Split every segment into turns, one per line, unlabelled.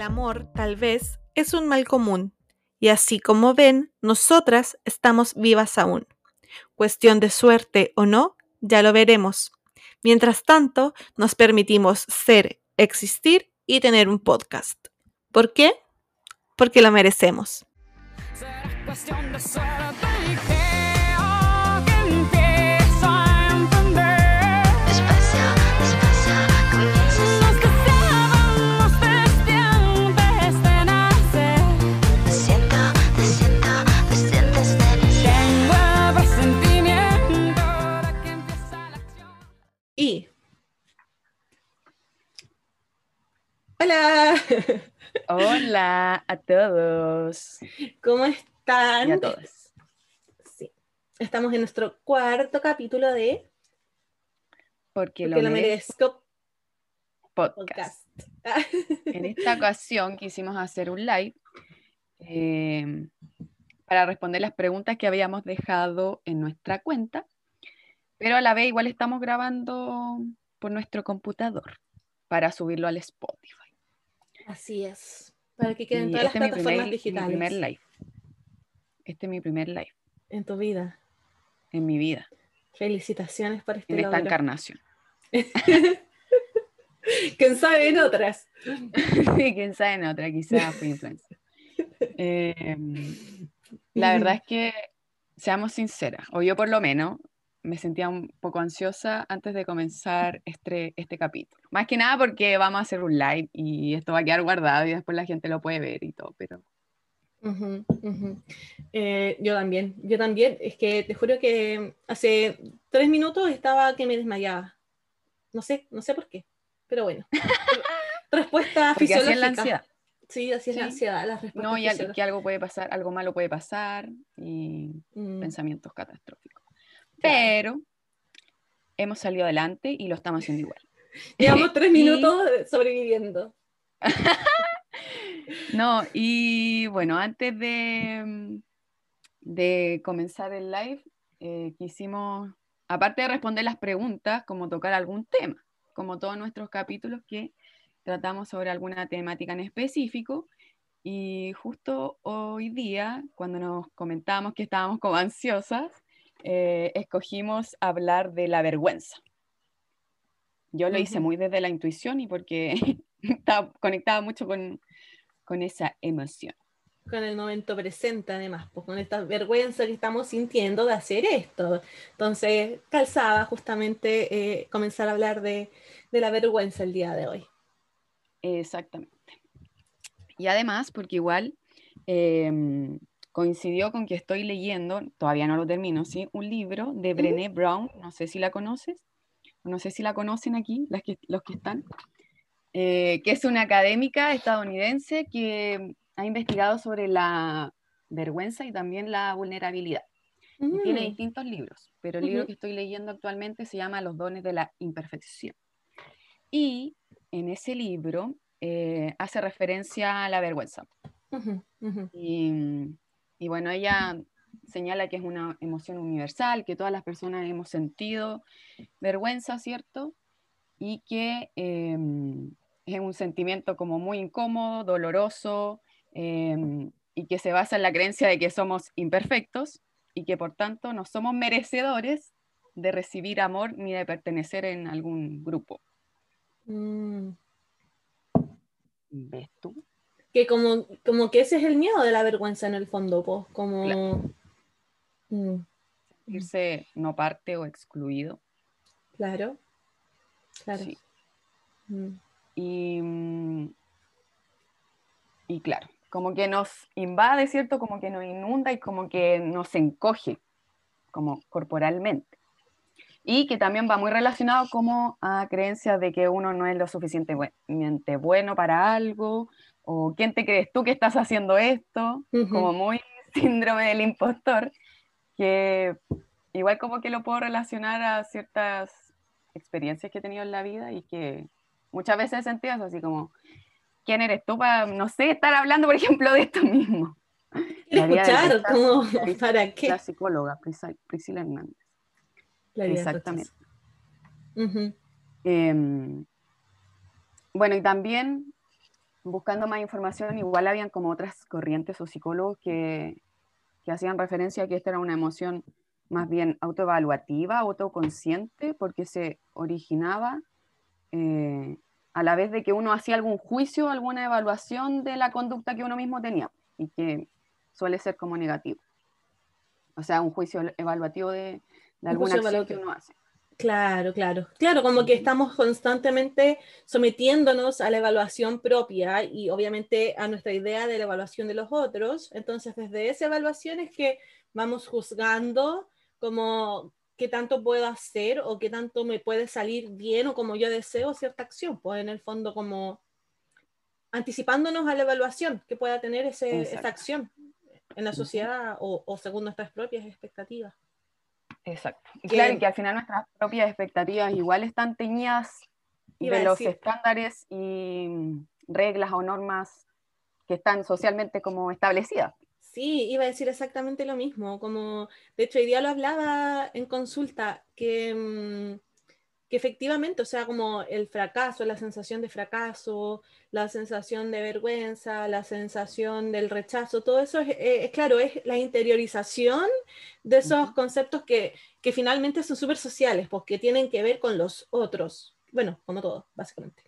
El amor, tal vez, es un mal común, y así como ven, nosotras estamos vivas aún. Cuestión de suerte o no, ya lo veremos. Mientras tanto, nos permitimos ser, existir y tener un podcast. ¿Por qué? Porque lo merecemos. Hola,
Hola a todos
¿cómo están?
y a todas.
Sí. Estamos en nuestro cuarto capítulo de
Porque,
Porque
lo,
lo
merezco
merezco
podcast.
podcast.
En esta ocasión quisimos hacer un live eh, para responder las preguntas que habíamos dejado en nuestra cuenta, pero a la vez igual estamos grabando por nuestro computador para subirlo al Spotify.
Así es. Para que queden
Y
todas
este
las
mi
plataformas
primer, mi
digitales
primer live. Este es mi primer live
en tu vida.
en mi vida,
Felicitaciones por este
en esta encarnación.
¿Quién sabe en otras?
Sí, quién sabe en otra, quizás fue influencer. Eh, la verdad es que, seamos sinceras, o yo por lo menos, me sentía un poco ansiosa antes de comenzar este, este capítulo. Más que nada porque vamos a hacer un live y esto va a quedar guardado y después la gente lo puede ver y todo, pero
Ujú, ujú. Eh, yo también, yo también. Es que te juro que hace tres minutos estaba que me desmayaba. No sé, no sé por qué, pero bueno. Respuesta
porque así
fisiológica.
es la ansiedad.
Sí, así es la
Sí.
ansiedad, las respuestas
No, y que algo puede pasar, algo malo puede pasar y
Mm,
pensamientos catastróficos. Pero hemos salido adelante y lo estamos haciendo igual.
Llevamos tres
Y-
minutos sobreviviendo.
No, y bueno, antes de, de comenzar el live, eh, quisimos, aparte de responder las preguntas, como tocar algún tema, como todos nuestros capítulos que tratamos sobre alguna temática en específico. Y justo hoy día, cuando nos comentábamos que estábamos como ansiosas, eh, escogimos hablar de la vergüenza. Yo lo hice muy desde la intuición y porque estaba conectada mucho con, con esa emoción.
Con el momento presente, además, pues con esta vergüenza que estamos sintiendo de hacer esto. Entonces, calzaba justamente eh, comenzar a hablar de, de la vergüenza el día de hoy.
Exactamente. Y además, porque igual em, coincidió con que estoy leyendo, todavía no lo termino, ¿sí? Un libro de Brené Brown, no sé si la conoces, no sé si la conocen aquí, las que, los que están, eh, que es una académica estadounidense que ha investigado sobre la vergüenza y también la vulnerabilidad. Y tiene
Mm,
distintos libros, pero el libro que estoy leyendo actualmente se llama Los dones de la imperfección. Y en ese libro eh, hace referencia a la vergüenza. Y, y bueno, ella señala que es una emoción universal, que todas las personas hemos sentido vergüenza, ¿cierto? Y que eh, es un sentimiento como muy incómodo, doloroso, eh, y que se basa en la creencia de que somos imperfectos y que por tanto no somos merecedores de recibir amor ni de pertenecer en algún grupo.
Mm.
¿Ves tú?
Que como, como que ese es el miedo de la vergüenza en el fondo, pues, como...
Claro.
Mm,
Irse no parte o excluido.
claro, claro.
Sí.
Mm.
Y, y claro, como que nos invade, ¿cierto? Como que nos inunda y como que nos encoge, como corporalmente. Y que también va muy relacionado como a creencias de que uno no es lo suficientemente bueno para algo, o quién te crees tú que estás haciendo esto, como muy síndrome del impostor, que igual como que lo puedo relacionar a ciertas experiencias que he tenido en la vida y que muchas veces he sentido eso, así como, ¿quién eres tú para, no sé, estar hablando, por ejemplo, de esto mismo?
Escuchar,
Pris-
¿para qué?
La psicóloga Priscila, Priscila Hernández.
La
Exactamente. Em, bueno, y también buscando más información, igual habían como otras corrientes o psicólogos que, que hacían referencia a que esta era una emoción más bien autoevaluativa, autoconsciente, porque se originaba eh, a la vez de que uno hacía algún juicio, alguna evaluación de la conducta que uno mismo tenía y que suele ser como negativo. O sea, un juicio evaluativo de, de alguna acción que uno hace.
Claro, claro. Claro, como que estamos constantemente sometiéndonos a la evaluación propia y obviamente a nuestra idea de la evaluación de los otros. Entonces, desde esa evaluación es que vamos juzgando como qué tanto puedo hacer o qué tanto me puede salir bien o como yo deseo cierta acción. Pues en el fondo como anticipándonos a la evaluación que pueda tener ese, esa acción en la sociedad o, o según nuestras propias expectativas.
Exacto. Y claro, y que al final nuestras propias expectativas igual están teñidas de los estándares y mm, reglas o normas que están socialmente como establecidas.
Sí, iba a decir exactamente lo mismo. Como, de hecho, hoy día lo hablaba en consulta, que, mm, que efectivamente, o sea, como el fracaso, la sensación de fracaso, la sensación de vergüenza, la sensación del rechazo, todo eso es, eh, es claro, es la interiorización de esos conceptos que, que finalmente son súper sociales, porque tienen que ver con los otros. Bueno, como todo, básicamente.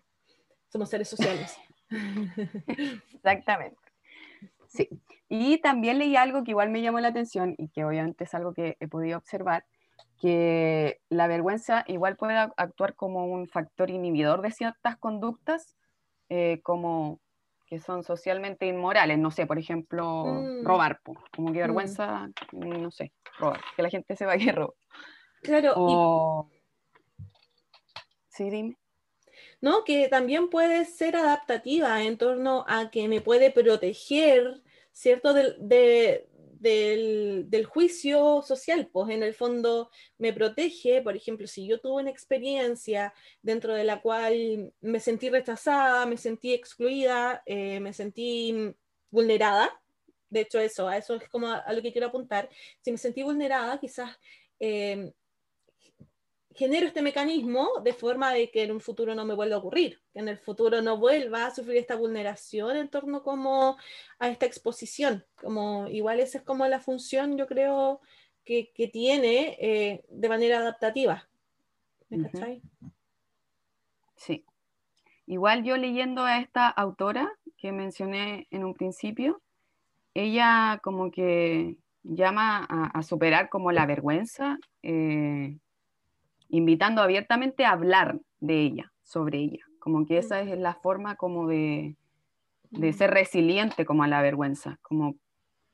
Somos seres sociales.
Exactamente. Sí. Y también leí algo que igual me llamó la atención y que obviamente es algo que he podido observar, que la vergüenza igual puede ac- actuar como un factor inhibidor de ciertas conductas, eh, como que son socialmente inmorales. No sé, por ejemplo,
Mm.
robar, como que vergüenza, no sé, robar, que la gente sepa que roba.
Claro, y
O... Sí, dime.
¿no? Que también puede ser adaptativa en torno a que me puede proteger, ¿cierto? De- del, del juicio social, pues en el fondo me protege, por ejemplo, si yo tuve una experiencia dentro de la cual me sentí rechazada, me sentí excluida, eh, me sentí vulnerada, de hecho eso, a eso es como a, lo que quiero apuntar, si me sentí vulnerada, quizás... eh, genero este mecanismo de forma de que en un futuro no me vuelva a ocurrir, que en el futuro no vuelva a sufrir esta vulneración en torno como a esta exposición, como igual esa es como la función yo creo que, que tiene eh, de manera adaptativa. ¿Me cachai?
Sí. Igual yo leyendo a esta autora que mencioné en un principio, ella como que llama a, a superar como la vergüenza, eh, invitando abiertamente a hablar de ella, sobre ella. Como que esa es la forma como de, de ser resiliente como a la vergüenza, como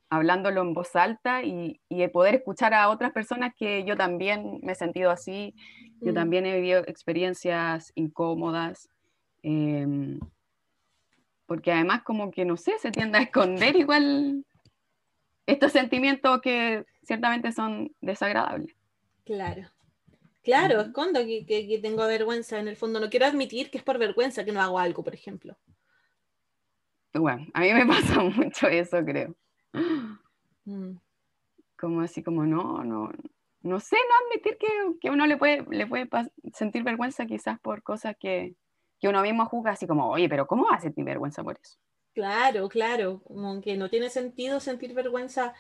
hablándolo en voz alta y, y de poder escuchar a otras personas que yo también me he sentido así, yo
Mm.
también he vivido experiencias incómodas, em, porque además como que, no sé, se tiende a esconder igual estos sentimientos que ciertamente son desagradables.
Claro. Claro, escondo que, que- que tengo vergüenza en el fondo. No quiero admitir que es por vergüenza que no hago algo, por ejemplo.
Bueno, a mí me pasa mucho eso, creo.
Mm.
Como así como, no, no, no sé, no admitir que, que uno le puede, le puede sentir vergüenza quizás por cosas que, que uno mismo juzga así como, oye, pero ¿cómo vas a sentir vergüenza por eso?
Claro, claro, como que no tiene sentido sentir vergüenza.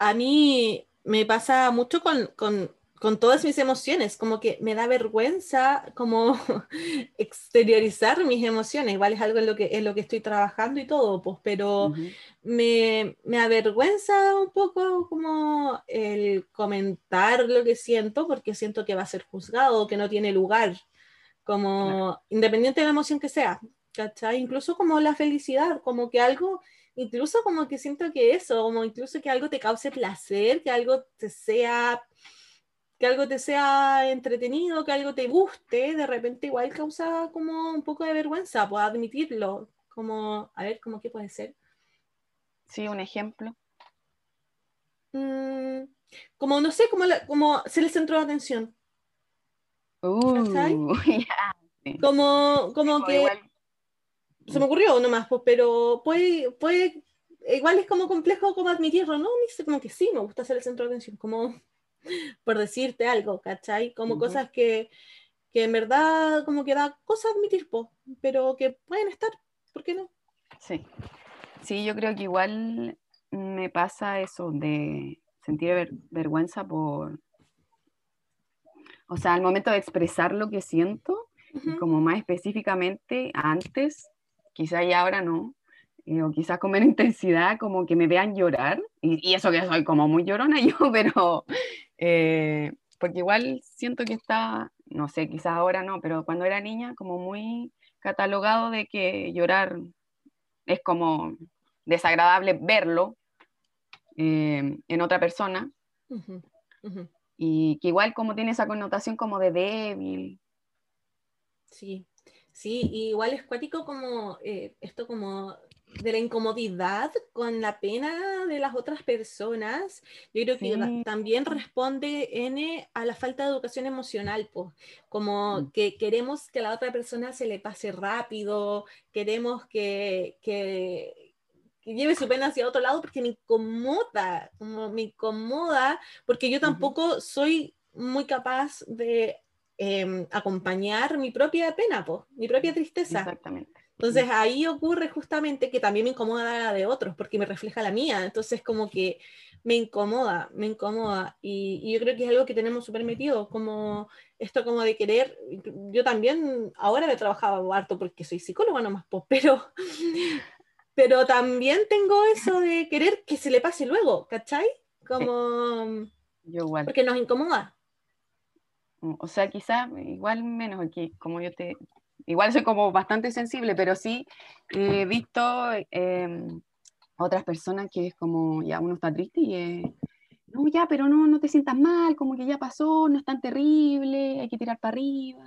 A mí me pasa mucho con, con, con todas mis emociones, como que me da vergüenza como exteriorizar mis emociones. Igual es algo en lo que, en lo que estoy trabajando y todo, pues, pero
Ujú.
me, me avergüenza un poco como el comentar lo que siento, porque siento que va a ser juzgado, que no tiene lugar, como independiente de la emoción que sea, ¿cachai? Incluso como la felicidad, como que algo, incluso como que siento que eso, como incluso que algo te cause placer, que algo te sea, que algo te sea entretenido, que algo te guste, de repente igual causa como un poco de vergüenza, puedo admitirlo, como, a ver, ¿cómo que puede ser?
Sí, un ejemplo.
Mm, como, no sé, como, la- como ser el centro de atención.
Uh, sí.
Como, como
Como
que
igual-
se me ocurrió nomás, pues, pero puede, puede, igual es como complejo como admitirlo, ¿no? Dice como que sí, me gusta ser el centro de atención, como por decirte algo, ¿cachai? Como
Ujú.
cosas que, que en verdad como que da cosa admitir, po, pero que pueden estar, ¿por qué no?
Sí. Sí, yo creo que igual me pasa eso de sentir ver- vergüenza por, o sea, al momento de expresar lo que siento, y
Ujú.
como más específicamente antes, quizá y ahora no, eh, o quizás con menos intensidad, como que me vean llorar, y, y eso que soy como muy llorona yo, pero eh, porque igual siento que está, no sé, quizás ahora no, pero cuando era niña, como muy catalogado de que llorar es como desagradable verlo eh, en otra persona, y que igual como tiene esa connotación como de débil.
Sí, sí, y igual es cuático como eh, esto como de la incomodidad con la pena de las otras personas. Yo creo que
Sí.
también responde N a la falta de educación emocional, pues, como
Mm.
que queremos que a la otra persona se le pase rápido, queremos que, que, que lleve su pena hacia otro lado porque me incomoda, como me incomoda, porque yo tampoco soy muy capaz de em, acompañar mi propia pena, po, mi propia tristeza.
Exactamente.
Entonces ahí ocurre justamente que también me incomoda la de otros porque me refleja la mía. Entonces como que me incomoda, me incomoda. Y, y yo creo que es algo que tenemos súper metido, como esto como de querer. Yo también ahora me he trabajado harto porque soy psicóloga nomás, pero, pero también tengo eso de querer que se le pase luego, ¿cachai? Como
Yo igual.
porque nos incomoda.
O sea, quizá igual menos aquí, como yo te... Igual soy como bastante sensible, pero sí he visto eh, otras personas que es como, ya uno está triste y es, no, ya, pero no, no te sientas mal, como que ya pasó, no es tan terrible, hay que tirar para arriba.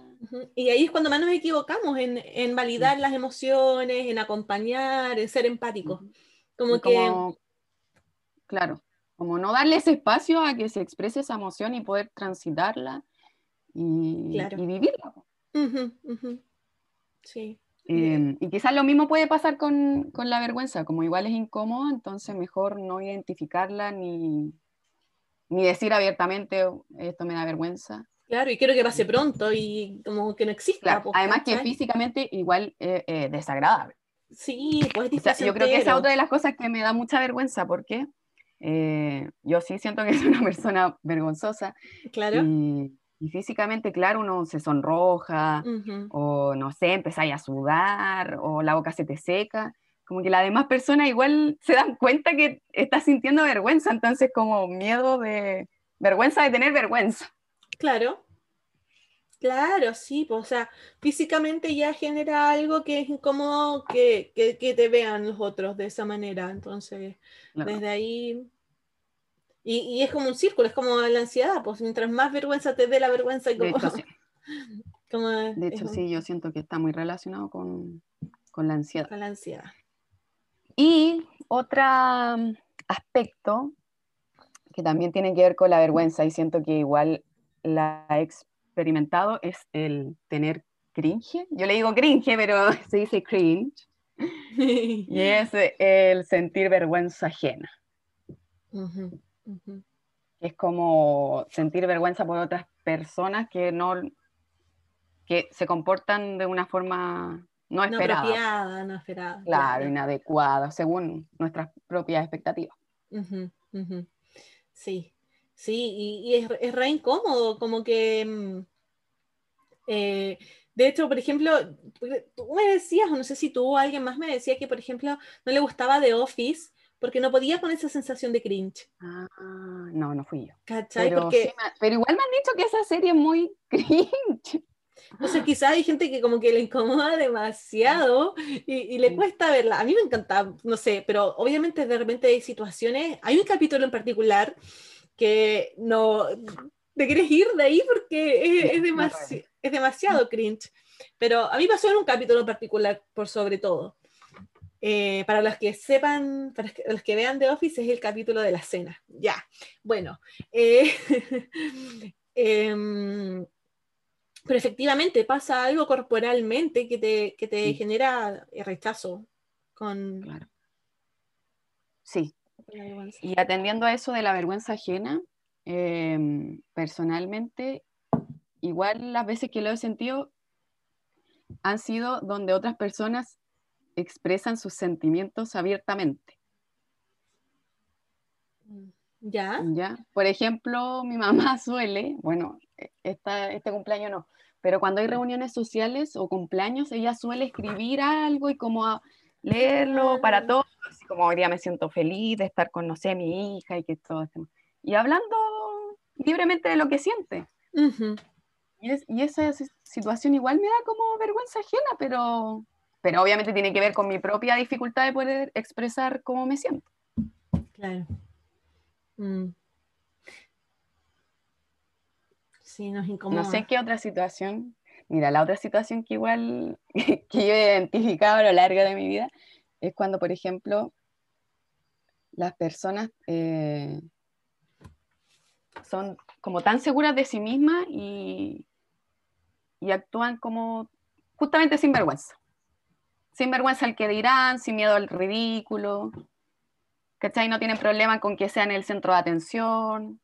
Y ahí es cuando más nos equivocamos en, en validar las emociones, en acompañar, en ser empáticos. Como que,
como, claro, como no darle ese espacio a que se exprese esa emoción y poder transitarla y,
Claro.
y vivirla.
Ujú. Sí,
Eh, y quizás lo mismo puede pasar con, con la vergüenza, como igual es incómodo, entonces mejor no identificarla ni, ni decir abiertamente "Oh, esto me da vergüenza.
claro, y quiero que pase pronto y como que no exista.
Claro,
pues,
además que físicamente igual es eh, desagradable.
Sí, pues
O sea, yo creo que esa es otra de las cosas que me da mucha vergüenza porque eh, yo sí siento que soy una persona vergonzosa
Claro.
y, y físicamente, claro, uno se sonroja o no sé, empezáis a sudar o la boca se te seca. Como que las demás personas igual se dan cuenta que estás sintiendo vergüenza, entonces como miedo de vergüenza de tener vergüenza.
Claro. Claro, sí, pues, o sea, físicamente ya genera algo que es incómodo que, que, que te vean los otros de esa manera. Entonces, desde ahí. Y, y es como un círculo, es como la ansiedad, pues mientras más vergüenza te dé la vergüenza, y
De
como,
hecho, sí.
como
De hecho,
un-
sí, yo siento que está muy relacionado con, con la ansiedad.
con la ansiedad.
Y otro mm, aspecto que también tiene que ver con la vergüenza y siento que igual la he experimentado es el tener cringe. Yo le digo cringe, pero se dice cringe. Y es el sentir vergüenza ajena. Es como sentir vergüenza por otras personas que no que se comportan de una forma no
No
esperada.
apropiada, no esperada.
claro, inadecuada, según nuestras propias expectativas.
Sí, sí, y, y es, es re incómodo, como que, mm, eh, de hecho, por ejemplo, tú me decías, o no sé si tú o alguien más me decía que, por ejemplo, no le gustaba The Office porque no podía con esa sensación de cringe,
Ah, no, no fui yo.
¿cachai?
Pero,
Porque,
sí pero igual me han dicho que esa serie es muy cringe.
entonces quizás hay gente que como que le incomoda demasiado y, y le cuesta verla. A mí me encanta, no sé, pero obviamente de repente hay situaciones, hay un capítulo en particular que no te quieres ir de ahí porque es, es, demasi- es demasiado cringe. Pero a mí pasó en un capítulo en particular, por sobre todo. Eh, para los que sepan, para los que vean The Office, es el capítulo de la cena. Ya, bueno. eh, em, pero efectivamente pasa algo corporalmente que te, que te
Sí.
genera eh, rechazo con,
Claro. Sí,
con
y atendiendo a eso de la vergüenza ajena, em, personalmente, igual las veces que lo he sentido han sido donde otras personas expresan sus sentimientos abiertamente.
¿Ya?
¿ya? Por ejemplo, mi mamá suele, bueno, e- esta, este cumpleaños no, pero cuando hay reuniones sociales o cumpleaños, ella suele escribir algo y como leerlo para
Ah.
todos, como hoy día me siento feliz de estar con, no sé, mi hija y que todo este- Y hablando libremente de lo que siente. Y, es- y esa si- situación igual me da como vergüenza ajena, pero, pero obviamente tiene que ver con mi propia dificultad de poder expresar cómo me siento.
Claro. Mm. Sí, nos incomoda.
No sé qué otra situación. Mira, la otra situación que igual que yo he identificado a lo largo de mi vida es cuando, por ejemplo, las personas eh, son como tan seguras de sí mismas y, y actúan como justamente sin vergüenza. Sin vergüenza al que dirán, sin miedo al ridículo. ¿Cachai? No tienen problema con que sean el centro de atención.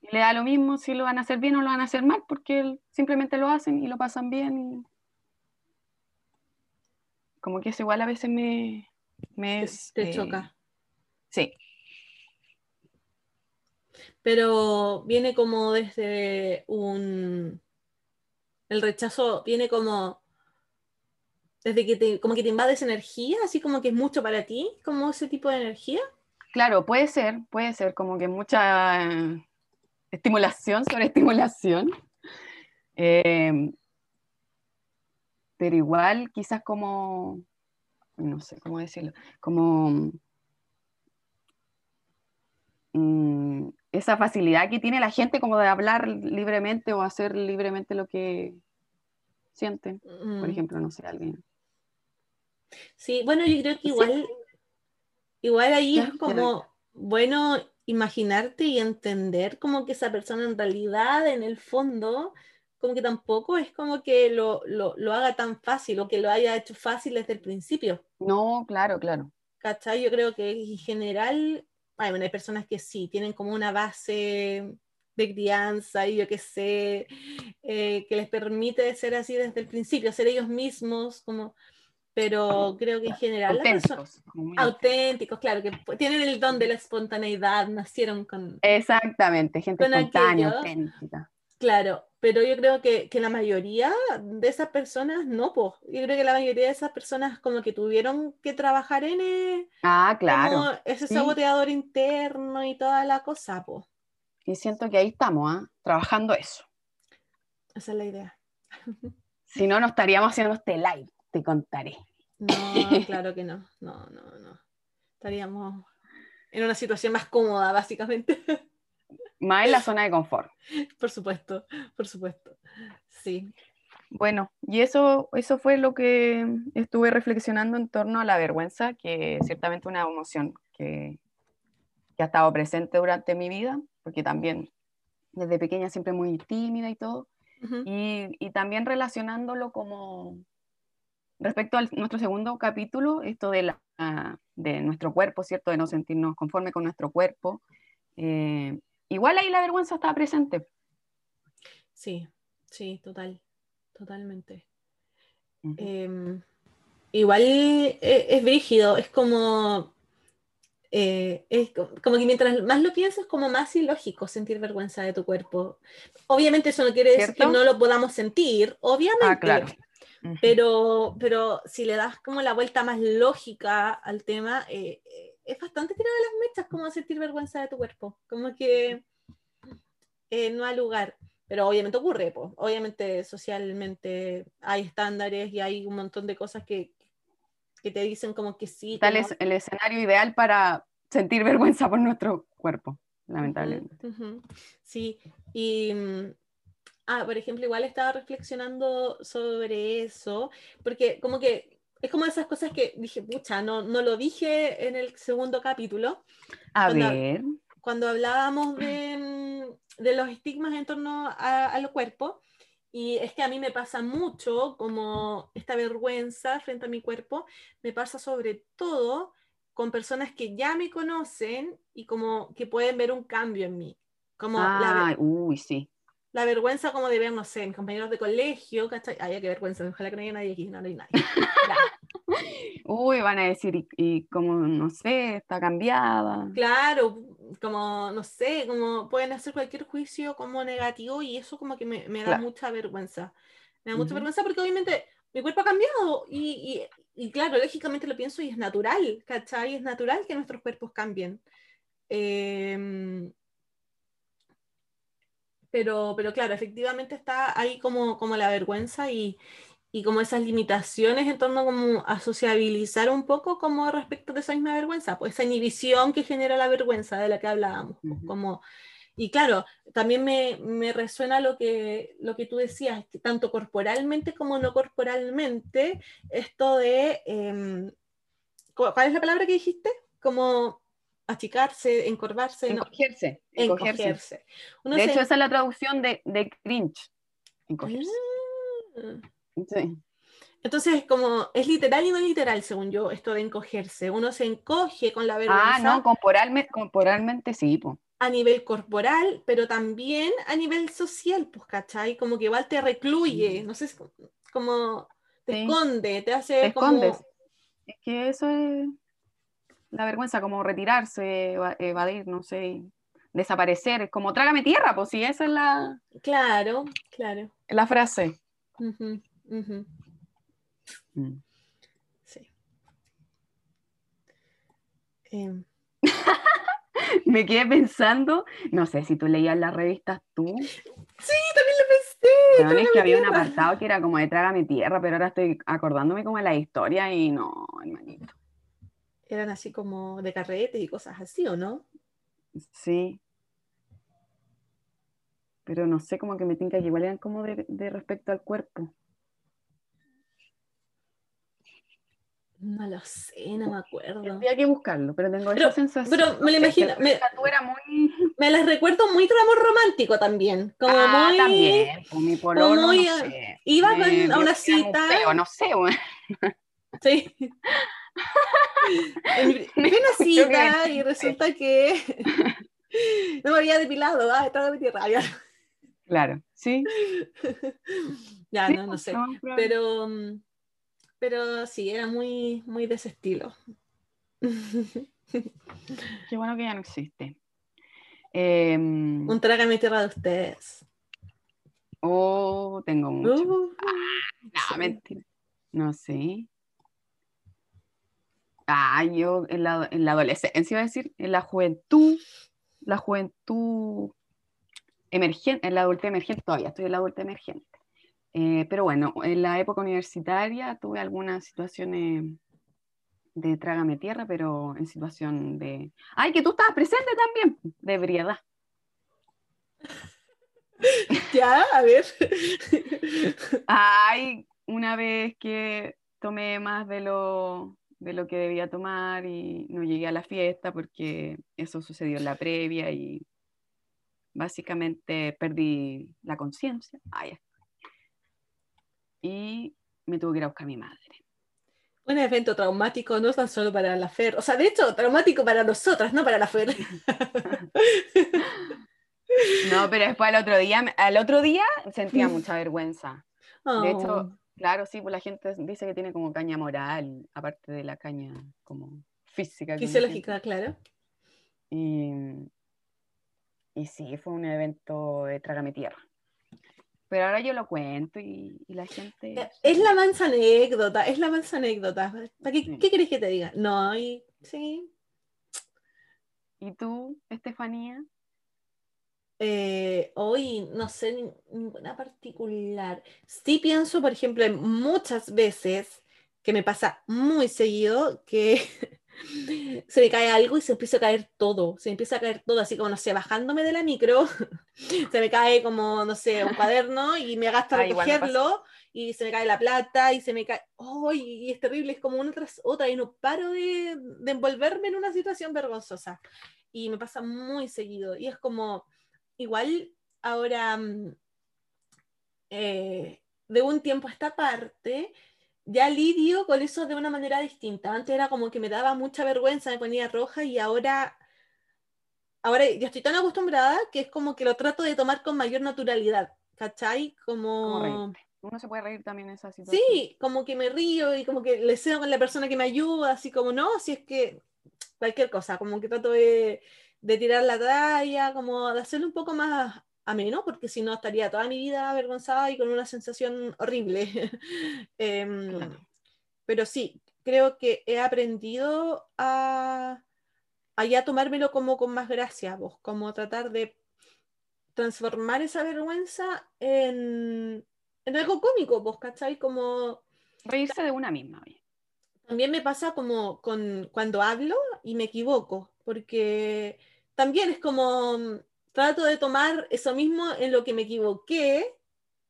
Y le da lo mismo si lo van a hacer bien o lo van a hacer mal, porque simplemente lo hacen y lo pasan bien. y- Como que eso igual a veces me, me
Te-
es,
te
eh,
choca.
Sí,
Pero viene como desde un... El rechazo viene como... Desde que te, como que te invades energía, así como que es mucho para ti, como ese tipo de energía.
claro, puede ser, puede ser como que mucha eh, estimulación sobre estimulación. Eh, pero igual quizás como, no sé cómo decirlo, como mm, esa facilidad que tiene la gente como de hablar libremente o hacer libremente lo que sienten. Por
Mm.
ejemplo, no sé, alguien.
Sí, bueno, yo creo que
Sí.
igual, igual ahí es como bueno imaginarte y entender como que esa persona en realidad, en el fondo, como que tampoco es como que lo, lo, lo haga tan fácil o que lo haya hecho fácil desde el principio.
No, claro, claro.
¿Cachai? Yo creo que en general, ay, bueno, hay personas que sí, tienen como una base de crianza y yo qué sé, eh, que les permite ser así desde el principio, ser ellos mismos, como, pero creo que en general
Auténticos.
auténticos, claro, que tienen el don de la espontaneidad, nacieron con,
Exactamente, gente
Con
espontánea,
aquello.
auténtica.
claro, pero yo creo que, que la mayoría de esas personas no, pues, yo creo que la mayoría de esas personas como que tuvieron que trabajar en eh,
Ah, claro.
como ese
sí.
saboteador interno y toda la cosa, pues,
Y siento que ahí estamos, ¿ah? trabajando eso.
esa es la idea.
Si no, no estaríamos haciendo este live, te contaré.
No, claro que no, no, no, no. Estaríamos en una situación más cómoda, básicamente.
Más en la zona de confort.
por supuesto, por supuesto. Sí.
Bueno, y eso, eso fue lo que estuve reflexionando en torno a la vergüenza, que ciertamente una emoción que, que ha estado presente durante mi vida, porque también desde pequeña siempre muy tímida y todo, y, y también relacionándolo como respecto a nuestro segundo capítulo, esto de, la, de nuestro cuerpo, ¿cierto? De no sentirnos conforme con nuestro cuerpo. eh, igual ahí la vergüenza está presente.
Sí, sí, total, totalmente. Em, igual e- es, brígido, es como, eh, es co- como que mientras más lo piensas, como más ilógico sentir vergüenza de tu cuerpo. Obviamente eso no quiere decir que no lo podamos sentir, obviamente.
Ah, claro.
Pero, pero si le das como la vuelta más lógica al tema, eh, eh, es bastante tirado de las mechas como sentir vergüenza de tu cuerpo. Como que eh, no hay lugar. Pero obviamente ocurre, pues. Obviamente socialmente hay estándares y hay un montón de cosas que, que te dicen como que sí.
Tal es el escenario ideal para sentir vergüenza por nuestro cuerpo, lamentablemente.
Ujú, ujú. Sí, y mm, ah, por ejemplo, igual estaba reflexionando sobre eso, porque como que es como esas cosas que dije, pucha, no, no lo dije en el segundo capítulo,
A
Cuando-
ver,
cuando hablábamos de, mm, de los estigmas en torno a, a los cuerpos, y es que a mí me pasa mucho como esta vergüenza frente a mi cuerpo, me pasa sobre todo con personas que ya me conocen y como que pueden ver un cambio en mí. Como la,
ah,
ve-
uy, sí.
La vergüenza como de ver, no sé, mis compañeros de colegio, ¿cachai? Ay, qué vergüenza, ojalá que no haya nadie aquí, no, no hay nadie.
Uy, van a decir, y, y como, no sé, está cambiada.
Claro, como, no sé, como pueden hacer cualquier juicio como negativo y eso como que me, me da
Claro.
mucha vergüenza. Me da mucha
Ujú.
vergüenza porque obviamente mi cuerpo ha cambiado y, y, y claro, lógicamente lo pienso y es natural, ¿cachai? Es natural que nuestros cuerpos cambien. Em, pero, pero claro, efectivamente está ahí como, como la vergüenza y, y como esas limitaciones en torno como a sociabilizar un poco como respecto de esa misma vergüenza, pues esa inhibición que genera la vergüenza de la que hablábamos. pues, como, y claro, también me, me resuena lo que, lo que tú decías, que tanto corporalmente como no corporalmente, esto de, em, ¿cu- ¿cuál es la palabra que dijiste? Como achicarse, encorvarse, no,
Encogerse, encogerse.
Uno
De
se
hecho, esa es la traducción de, de cringe. Encogerse.
Ah.
Sí.
Entonces, como es literal y no literal, según yo, esto de encogerse. Uno se encoge con la vergüenza
Ah, no, corporalmente, corporalmente sí, po.
a nivel corporal, pero también a nivel social, pues, ¿cachai? Como que igual te recluye, no sé, es como- como te
Sí.
esconde, te hace
Te
como...
escondes. Es que eso es la vergüenza, como retirarse, eva- evadir, no sé, desaparecer. Es como trágame tierra, pues sí, esa es la,
Claro, claro.
la frase. Mm.
sí. Em,
Me quedé pensando, no sé si tú leías las revistas tú,
sí, también lo pensé.
Weón, es que había un apartado que era como de trágame tierra, pero ahora estoy acordándome como de la historia y no, hermanito.
Eran así como de carretes y cosas así, ¿o no?
Sí. Pero no sé, como que me tinca que igual eran como de, de respecto al cuerpo.
No lo sé, no me acuerdo.
Tendría que buscarlo, pero tengo
Pero-
esa sensación.
pero me lo imagino, me-
la muy...
Me las recuerdo muy tramo romántico también. Como
ah,
muy.
también, pues, mi pololo,
muy,
no sé.
iba
me
con- a una cita.
feo, no sé, weón.
Sí. Primera
escucho
cita y resulta que no me había depilado. Ah, estaba de tierra. Ya,
Claro, sí.
Ya,
sí,
no, no sé.
más probable.
Pero, pero sí, era muy, muy de ese estilo.
Qué bueno que ya no existe. Em,
Un trágame tierra de ustedes.
oh, tengo mucho.
Uh,
No,
sí.
mentira. No sé. Ah, yo en la, en la adolescencia, iba a decir, en la juventud, la juventud emergente, en la adultez emergente, todavía estoy en la adultez emergente. Eh, pero bueno, en la época universitaria tuve algunas situaciones de trágame tierra, pero en situación de. ¡Ay, que tú estabas presente también! De ebriedad.
Ya, a ver.
Ay, una vez que tomé más de lo, de lo que debía tomar y no llegué a la fiesta porque eso sucedió en la previa y básicamente perdí la conciencia. Ah. Y me tuve que ir a buscar a mi madre.
Un evento traumático no tan solo para la Fer, o sea, de hecho, traumático para nosotras, no para la Fer.
No, pero después al otro día, al otro día sentía mucha vergüenza. De hecho,
Oh,
claro, sí, pues la gente dice que tiene como caña moral, aparte de la caña como física.
fisiológica, claro.
Y, y sí, fue un evento de trágame tierra. Pero ahora yo lo cuento y, y la gente...
Eh, Es la mansa anécdota, es la mansa anécdota. ¿Para qué,
Sí.
qué querés que te diga? No, y sí.
¿Y tú, Estefanía?
Eh, hoy no sé nin- ninguna particular. Sí pienso, por ejemplo, en muchas veces que me pasa muy seguido que se me cae algo y se empieza a caer todo. Se empieza a caer todo, así como, no sé, bajándome de la micro, se me cae como, no sé, un cuaderno y me gasto a
Ah,
recogerlo y se me cae la plata y se me cae. ¡Ay! y es terrible, es como una tras otra y no paro de, de envolverme en una situación vergonzosa. Y me pasa muy seguido. Y es como, igual ahora, mm, eh, de un tiempo a esta parte, ya lidio con eso de una manera distinta. Antes era como que me daba mucha vergüenza, me ponía roja y ahora ahora yo estoy tan acostumbrada que es como que lo trato de tomar con mayor naturalidad, ¿cachai?
Como. Uno se puede reír también en esa situación.
Sí, como que me río y como que le cedo con la persona que me ayuda, así como no, si es que cualquier cosa, como que trato de, de tirar la talla, como de hacerlo un poco más ameno, porque si no estaría toda mi vida avergonzada y con una sensación horrible. Em,
Claro.
Pero sí, creo que he aprendido a, a ya tomármelo como con más gracia, vos, como tratar de transformar esa vergüenza en, en algo cómico, vos, ¿cachai? Como
Reírse de una misma, oye.
también me pasa como con cuando hablo y me equivoco, porque también es como mm, trato de tomar eso mismo en lo que me equivoqué,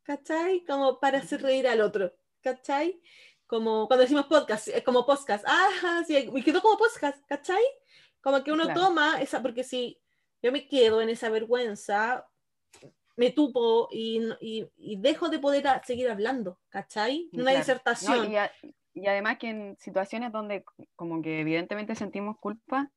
¿cachai? Como para hacer reír al otro, ¿cachai? Como cuando decimos podcast, es como podcast, ah, sí, me quedó como podcast, ¿cachai? Como que uno
Claro.
toma esa, porque si yo me quedo en esa vergüenza, me tupo y, y- y dejo de poder a- seguir hablando, ¿cachai? Una
Claro.
disertación.
No, y, a- y además que en situaciones donde como que evidentemente sentimos culpa,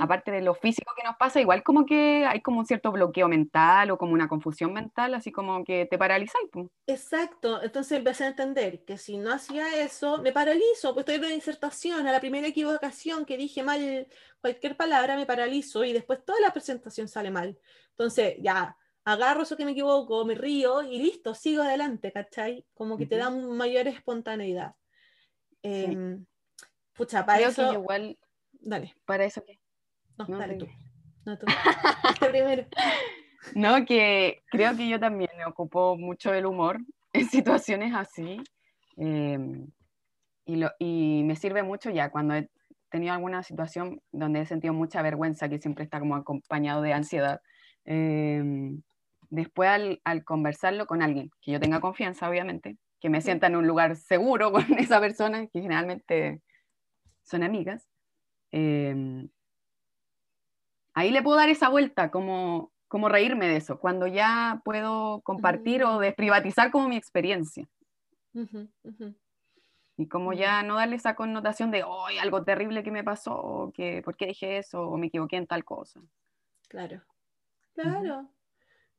Aparte de lo físico que nos pasa, igual como que hay como un cierto bloqueo mental o como una confusión mental, así como que te paralizáis.
Exacto, entonces empecé a entender que si no hacía eso, me paralizo, pues estoy en una disertación, a la primera equivocación que dije mal cualquier palabra, me paralizo y después toda la presentación sale mal. Entonces, ya, agarro eso que me equivoco, me río y listo, sigo adelante, ¿cachai? Como que te da mayor espontaneidad. Em, pucha, para
Creo
eso,
que igual,
dale,
para eso que...
no,
No,
dale tú, no tú. Primero.
No, que creo que yo también me ocupo mucho del humor en situaciones así. eh, y, lo- y me sirve mucho ya cuando he tenido alguna situación donde he sentido mucha vergüenza, que siempre está como acompañado de ansiedad. eh, después al, al conversarlo con alguien, que yo tenga confianza, obviamente, que me sienta en un lugar seguro con esa persona, que generalmente son amigas, eh, ahí le puedo dar esa vuelta, como, como reírme de eso, cuando ya puedo compartir o desprivatizar como mi experiencia. Y como ya no darle esa connotación de, ¡ay, algo terrible que me pasó! O que, ¿Por qué dije eso? O me equivoqué en tal cosa.
Claro, claro,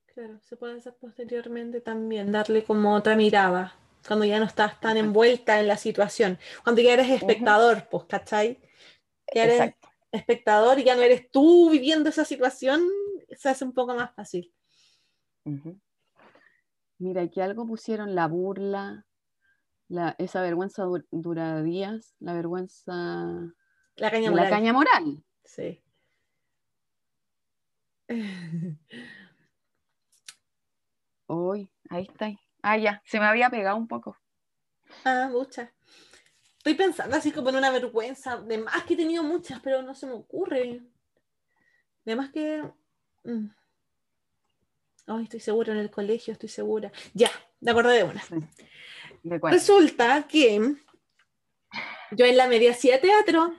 claro, se puede hacer posteriormente también, darle como otra mirada, cuando ya no estás tan envuelta en la situación, cuando ya eres espectador, pues, ¿cachai? Ya eres
Exacto.
espectador y ya no eres tú viviendo esa situación, se hace un poco más fácil.
Mira, aquí algo pusieron la burla, la, esa vergüenza du- dura días, la vergüenza
La caña
de la
moral,
caña moral.
sí.
Hoy, ahí está. Ah, ya, se me había pegado un poco.
Ah, muchas. Estoy pensando así como en una vergüenza, de más que he tenido muchas, pero no se me ocurre. De más que... mm. Ay, estoy segura en el colegio, estoy segura. Ya, de acuerdo de una.
¿De?
Resulta que yo en la media hacía teatro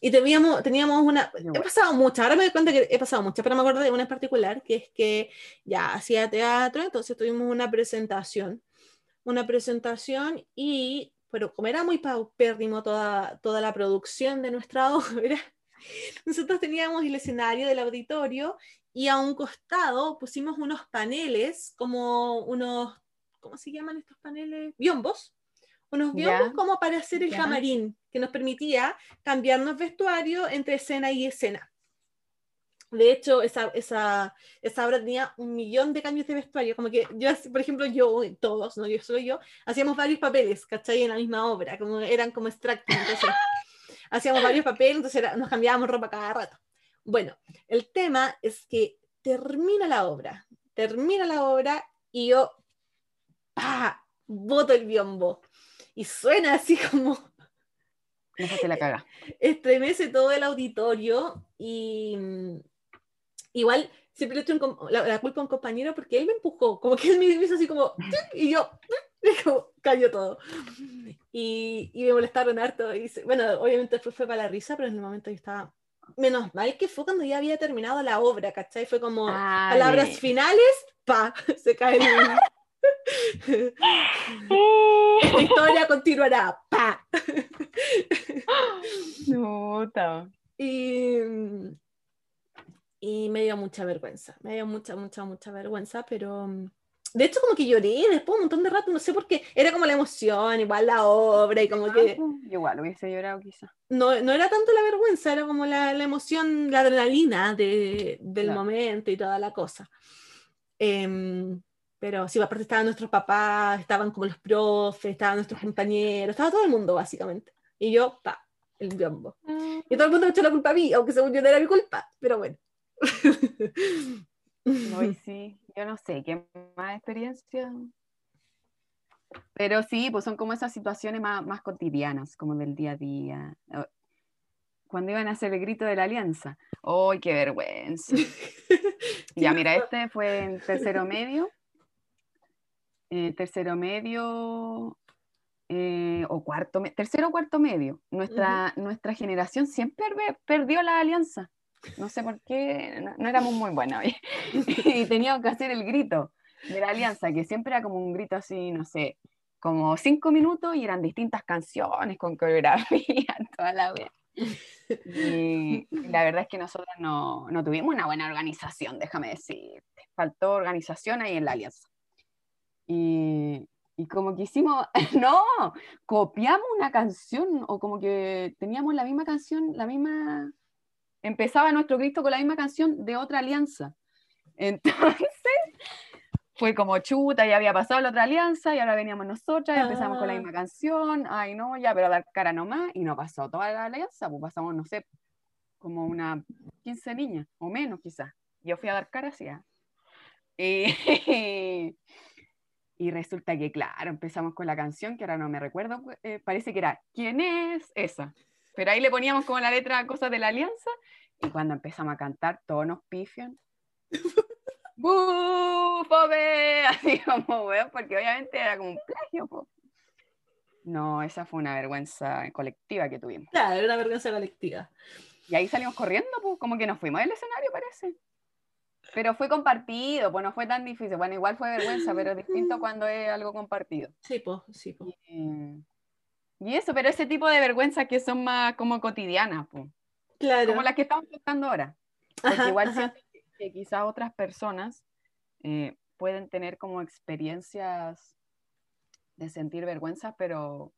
y teníamos, teníamos una... He pasado muchas, ahora me doy cuenta que he pasado muchas, pero me acuerdo de una en particular, que es que ya hacía teatro, entonces tuvimos una presentación. Una presentación y, pero como era muy paupérrimo toda, toda la producción de nuestra obra, nosotros teníamos el escenario del auditorio y a un costado pusimos unos paneles, como unos, ¿cómo se llaman estos paneles? Biombos. Unos biombos como para hacer el camarín, que nos permitía cambiarnos vestuario entre escena y escena. De hecho, esa, esa, esa obra tenía un millón de cambios de vestuario. Como que yo, por ejemplo, yo, todos, no yo solo yo, hacíamos varios papeles, ¿cachai? En la misma obra, como eran como extractos. Entonces, hacíamos varios papeles, entonces era- nos cambiábamos ropa cada rato. Bueno, el tema es que termina la obra, termina la obra y yo, ¡pa! boto el biombo. Y suena así como,
la caga.
estremece todo el auditorio y igual siempre le echo un la, la culpa a un compañero porque él me empujó, como que él me hizo así como, y yo, y como cayó todo. Y, y me molestaron harto. Y, bueno, obviamente después fue para la risa, pero en el momento yo estaba... Menos mal que fue cuando ya había terminado la obra, ¿cachai? Fue como
Ah,
palabras finales, pa, se cae el... Esta historia continuará, pa.
Puta.
Y, y me dio mucha vergüenza, me dio mucha, mucha, mucha vergüenza, pero mm, de hecho como que lloré después un montón de rato, no sé por qué, era como la emoción, igual la obra y como que
Igual hubiese llorado quizá.
no, no era tanto la vergüenza, era como la, la emoción, la adrenalina de- del
Claro.
momento y toda la cosa. Em, pero sí, aparte estaban nuestros papás, estaban como los profes, estaban nuestros compañeros, estaba todo el mundo básicamente. Y yo, pa, el biombo. Y todo el mundo me echó la culpa a mí, aunque según yo no era mi culpa, pero bueno.
No, y sí, yo no sé, qué más experiencia. Pero sí, pues son como esas situaciones más, más cotidianas, como del día a día. Cuando iban a hacer el grito de la alianza. ¡Ay, qué vergüenza! Ya, mira, este fue en tercero medio. eh, tercero medio eh, o cuarto, tercero o cuarto medio. Nuestra, nuestra generación siempre per- perdió la alianza. No sé por qué, no, no éramos muy buenos. oye. y teníamos que hacer el grito de la alianza, que siempre era como un grito así, no sé, como cinco minutos y eran distintas canciones con coreografía, toda la. Y, y la verdad es que nosotros no, no tuvimos una buena organización, déjame decirte. Faltó organización ahí en la alianza. Y, y como que hicimos, no, copiamos una canción o como que teníamos la misma canción, la misma, empezaba nuestro grito con la misma canción de otra alianza. Entonces, fue como chuta, ya había pasado la otra alianza y ahora veníamos nosotras, empezamos con la
Ah.
misma canción, ay no, ya, pero a dar cara nomás, y no pasó toda la alianza, pues pasamos, no sé, como una 15 niñas, o menos quizás. Yo fui a dar cara así. ah. Y, y resulta que, claro, empezamos con la canción, que ahora no me recuerdo, eh, parece que era ¿Quién es esa? Pero ahí le poníamos como la letra cosas de la alianza, y cuando empezamos a cantar, todos nos pifian. ¡Bú! ¡Fome! Así como, weón, porque obviamente era como un plagio, po. No, esa fue una vergüenza colectiva que tuvimos.
Claro, era una vergüenza colectiva.
Y ahí salimos corriendo, pues, como que nos fuimos del escenario, parece. Pero fue compartido, pues no fue tan difícil. Bueno, igual fue vergüenza, pero distinto cuando es algo compartido.
Sí, pues, sí, po.
Eh, Y eso, pero ese tipo de vergüenzas que son más como cotidianas, pues.
Claro.
Como las que estamos contando ahora. Porque
Ajá,
igual
ajá.
siento que, que quizás otras personas eh, pueden tener como experiencias de sentir vergüenza, pero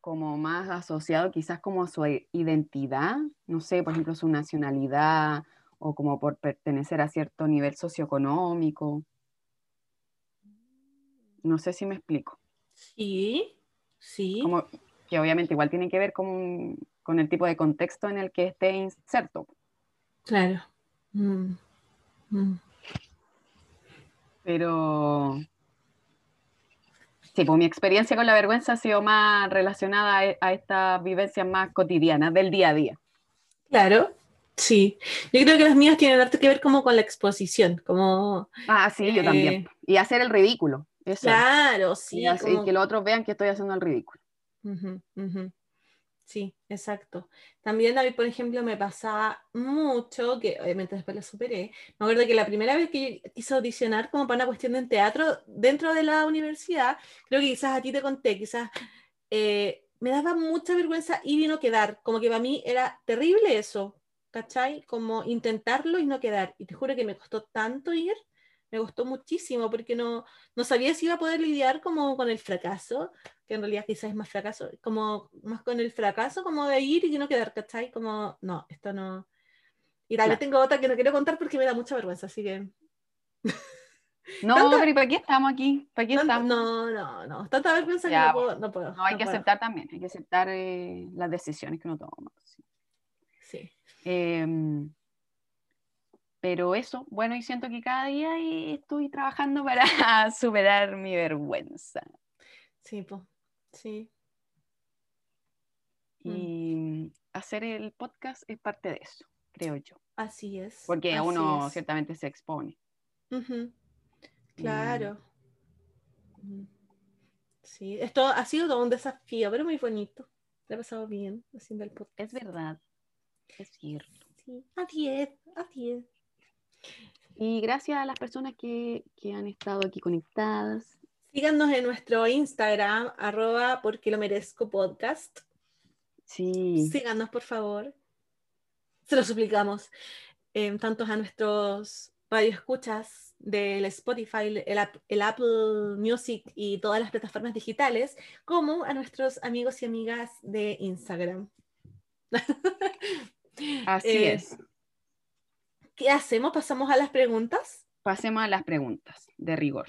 como más asociado quizás como a su identidad, no sé, por ejemplo, su nacionalidad o como por pertenecer a cierto nivel socioeconómico. No sé si me explico.
Sí, sí.
Como que obviamente igual tiene que ver con, con el tipo de contexto en el que esté inserto.
Claro. Mm, mm.
Pero sí, pues mi experiencia con la vergüenza ha sido más relacionada a, a estas vivencias más cotidianas del día a día.
Claro, sí. Yo creo que las mías tienen harto que ver como con la exposición, como,
Ah, sí, yo también.
Eh,
Y hacer el ridículo. Eso.
claro, sí,
y, así
como-
que los otros vean que estoy haciendo el ridículo.
Sí, exacto. También a mí, por ejemplo, me pasaba mucho, que obviamente después lo superé. Me acuerdo que la primera vez que yo quise audicionar como para una cuestión de teatro dentro de la universidad, creo que quizás a ti te conté, quizás eh, me daba mucha vergüenza ir y no quedar. Como que para mí era terrible eso, ¿cachai? Como intentarlo y no quedar. Y te juro que me costó tanto ir, me costó muchísimo porque no, no sabía si iba a poder lidiar como con el fracaso que en realidad quizás es más fracaso, como más con el fracaso como de ir y no quedar, ¿cachai? Como, no, esto no. Y tal vez
Claro.
tengo otra que no quiero contar porque me da mucha vergüenza, así que...
No,
Tanta-
pero ¿y para qué estamos aquí? ¿Para qué estamos?
no, no, no, tanta vergüenza
Ya,
que no puedo. No, puedo,
No, hay
no
que
puedo.
aceptar también, hay que aceptar eh, las decisiones que uno toma. sí.
Sí.
Em, pero eso, bueno, y siento que cada día estoy trabajando para superar mi vergüenza.
Sí, pues. Sí. Mm.
Y hacer el podcast es parte de eso, creo yo.
Así es.
Porque
así
uno
es.
ciertamente se expone.
Ujú. Claro. Mm. Sí, esto ha sido todo un desafío, pero muy bonito. Lo he pasado bien haciendo el podcast.
Es verdad, es cierto.
Sí. A 10, a 10.
Y gracias a las personas que, que han estado aquí conectadas.
Síganos en nuestro Instagram, arroba porque lo merezco podcast.
Sí,
Síganos, por favor. Se lo suplicamos. Eh, tanto a nuestros radioescuchas del Spotify, el, App- el Apple Music y todas las plataformas digitales, como a nuestros amigos y amigas de Instagram.
Así
Eh,
es.
¿Qué hacemos? ¿Pasamos a las preguntas?
Pasemos a las preguntas de rigor.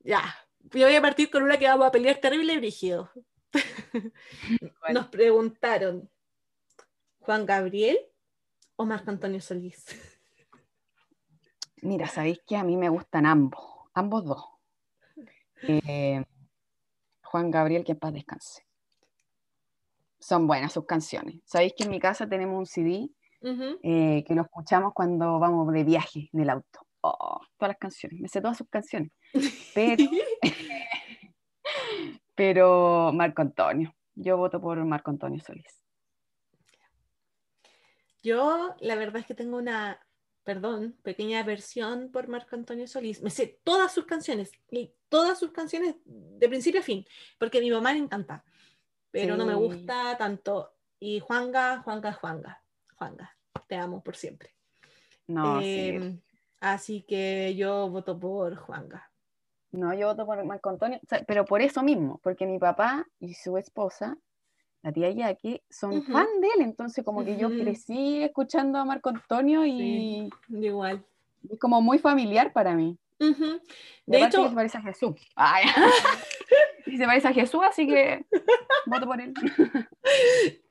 Ya. Yo voy a partir con una que vamos a pelear terrible y brígido. Nos preguntaron, ¿Juan Gabriel o Marco Antonio Solís?
Mira, sabéis que a mí me gustan ambos, ambos dos. Eh, Juan Gabriel, que en paz descanse. Son buenas sus canciones. Sabéis que en mi casa tenemos un CD
Ujú.
eh, que lo escuchamos cuando vamos de viaje en el auto. Oh, todas las canciones, me sé todas sus canciones. Pero, pero Marco Antonio, yo voto por Marco Antonio Solís.
Yo, la verdad es que tengo una, perdón, pequeña versión por Marco Antonio Solís. Me sé todas sus canciones, y todas sus canciones de principio a fin, porque a mi mamá le encanta, pero no me
Sí.
gusta tanto. Y Juanga, Juanga, Juanga, Juanga, te amo por siempre.
No, sí.
Em, Así que yo voto por Juanga.
No, yo voto por Marco Antonio, o sea, pero por eso mismo, porque mi papá y su esposa, la tía Jackie, son fan de él, entonces como que yo crecí escuchando a Marco Antonio y
Sí. Igual.
es como muy familiar para mí.
De
que
hecho,
se parece a Jesús. Ay, y se parece a Jesús, así que voto por él.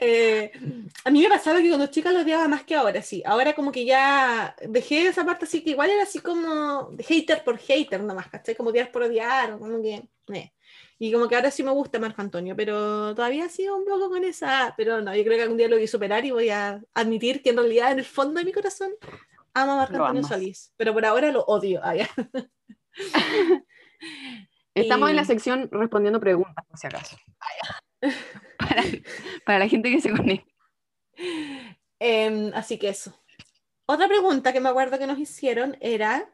Eh, a mí me pasaba que cuando chica lo odiaba más que ahora, sí. Ahora como que ya dejé esa parte así que igual era así como hater por hater nomás, ¿cachai? Como odiar por odiar, como que... eh. Y como que ahora sí me gusta Marco Antonio, pero todavía sigo un poco con esa... Pero no, yo creo que algún día lo voy a superar y voy a admitir que en realidad en el fondo de mi corazón amo a Marco Antonio. Solís, pero por ahora lo odio. Ah,
Estamos en la
Y-
sección respondiendo preguntas, por si acaso. Para, para la gente que se conecta.
Em, así que eso. Otra pregunta que me acuerdo que nos hicieron era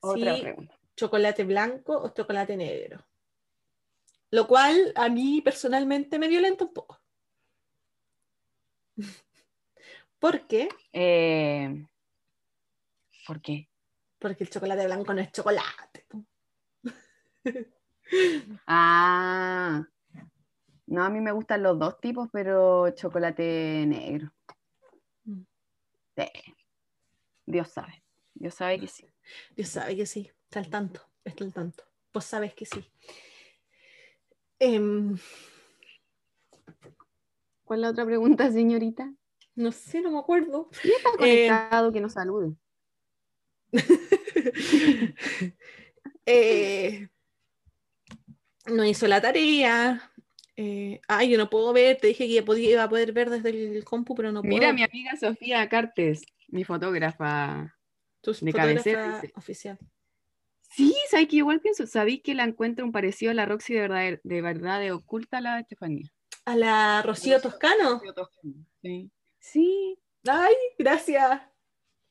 Otra
si
pregunta.
chocolate blanco o chocolate negro. Lo cual a mí personalmente me violenta un poco. ¿Por qué?
Eh, ¿Por qué?
Porque el chocolate blanco no es chocolate.
Ah, no, a mí me gustan los dos tipos, pero chocolate negro.
Mm.
Sí. Dios sabe, Dios sabe que sí.
Dios sabe que sí, está al tanto, está al tanto. Vos sabes que sí. Em,
¿Cuál es la otra pregunta, señorita?
no sé, no me acuerdo.
¿Quién está
Eh,
conectado que nos salude?
Eh, no hizo la tarea. Eh, ay, yo no puedo ver. Te dije que podía, iba a poder ver desde el compu, pero no puedo.
Mira, mi amiga Sofía Cartes, mi fotógrafa.
Tu
de cabecera,
fotógrafa oficial.
Sí, ¿sabes que igual pienso? ¿Sabéis que la encuentro un parecido a la Roxy de verdad, de verdad de oculta la Estefanía?
A la Rocío Toscano.
Sí. Sí.
Ay, gracias.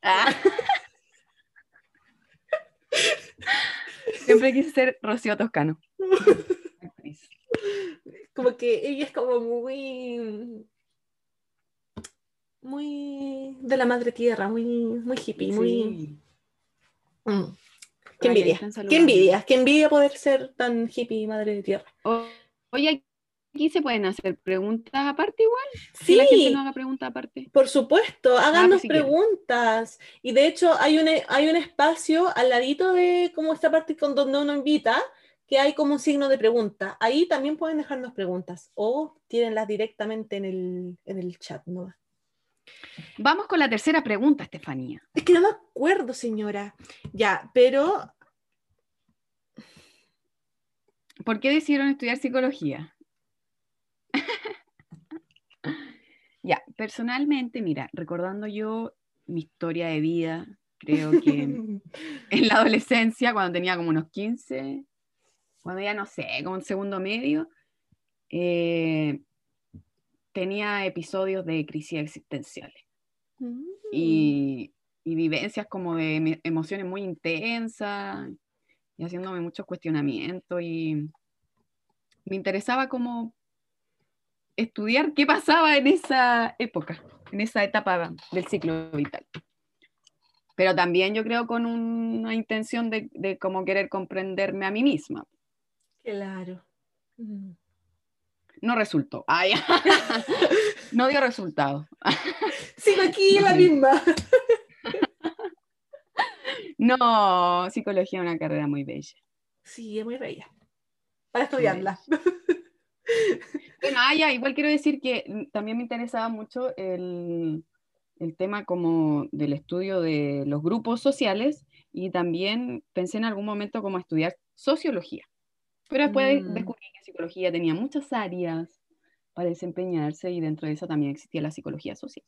Ah. Siempre quise ser Rocío Toscano.
Como que ella es como muy. Muy de la madre tierra, muy, muy hippie, muy.
Sí.
Mm. Qué envidia. Qué envidia. Qué envidia poder ser tan hippie y madre de tierra.
Oye, aquí se pueden hacer preguntas aparte igual.
Sí,
Si la gente no haga preguntas aparte.
Por supuesto, háganos
pues quieren.
preguntas. Y de hecho hay un, hay un espacio al ladito de como esta parte con donde uno invita, que hay como un signo de pregunta. Ahí también pueden dejarnos preguntas o tírenlas directamente en el, en el chat. ¿no?
Vamos con la tercera pregunta, Estefanía.
Es que no me acuerdo, señora. Ya, pero
¿Por qué decidieron estudiar psicología? ya, personalmente, mira, recordando yo mi historia de vida, creo que en la adolescencia, cuando tenía como unos 15, cuando ya no sé, como en segundo medio, eh, tenía episodios de crisis existenciales. Y, y vivencias como de emociones muy intensas y haciéndome muchos cuestionamientos y me interesaba como estudiar qué pasaba en esa época, en esa etapa del ciclo vital. Pero también yo creo con una intención de, de como querer comprenderme a mí misma.
Claro. Mm.
No resultó. No dio resultado.
Sigo aquí la misma.
No, psicología es una carrera muy bella.
Sí, es muy bella. Para estudiarla.
Bueno, ah, ya, igual quiero decir que también me interesaba mucho el, el tema como del estudio de los grupos sociales y también pensé en algún momento como estudiar sociología. Pero después
Mm.
descubrí que psicología tenía muchas áreas para desempeñarse y dentro de eso también existía la psicología social.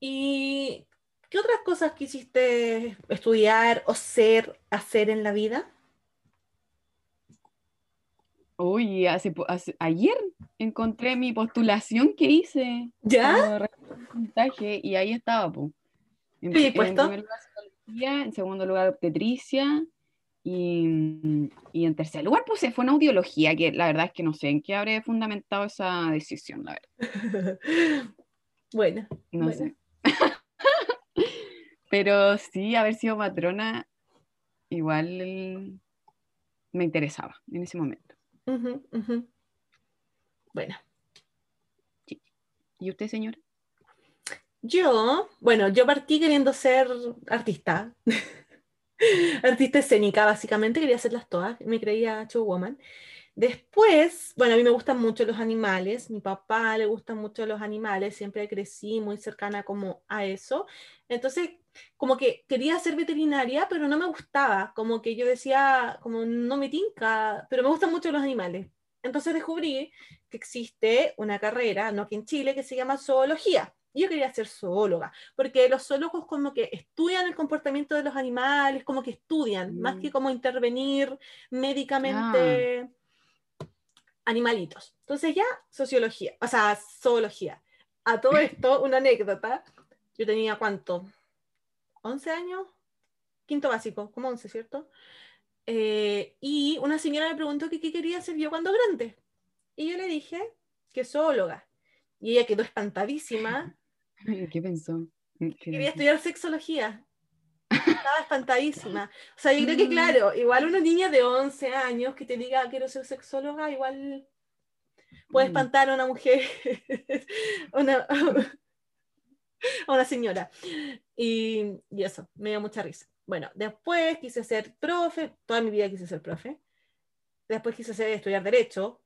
¿Y qué otras cosas quisiste estudiar o ser, hacer en la vida?
Uy, hace, ayer encontré mi postulación que hice.
¿Ya?
puntaje, y ahí estaba, po. En,
¿Qué
en primer lugar psicología, en segundo lugar obstetricia y, y en tercer lugar puse fonoaudiología, que la verdad es que no sé en qué habré fundamentado esa decisión, la verdad.
Bueno,
No
Bueno.
sé. Pero sí, haber sido matrona igual me interesaba en ese momento.
Bueno,
¿Y usted, señora?
yo, bueno, yo partí queriendo ser artista. Artista escénica, básicamente, quería hacerlas todas, me creía showwoman. Después, bueno, a mí me gustan mucho los animales, mi papá le gustan mucho los animales, siempre crecí muy cercana como a eso. Entonces, como que quería ser veterinaria, pero no me gustaba, como que yo decía, como no me tinca, pero me gustan mucho los animales. Entonces descubrí que existe una carrera, no aquí en Chile, que se llama zoología. Yo quería ser zoóloga, porque los zoólogos como que estudian el comportamiento de los animales, como que estudian, más
Mm.
que como intervenir médicamente animalitos. Entonces ya, sociología, o sea, zoología. A todo esto, una anécdota. Yo tenía cuánto? ¿11 años? Quinto básico, como 11, ¿cierto? Eh, y una señora me preguntó que qué quería hacer yo cuando grande. Y yo le dije que zoóloga. Y ella quedó espantadísima
¿Qué pensó? ¿Qué
quería estudiar sexología. Estaba espantadísima. O sea, yo creo que,
Mm.
claro, igual una niña de 11 años que te diga quiero ser sexóloga, igual puede
Mm.
espantar a una mujer, una- a una señora. Y, y eso, me dio mucha risa. Bueno, después quise ser profe, toda mi vida quise ser profe. Después quise ser, estudiar Derecho.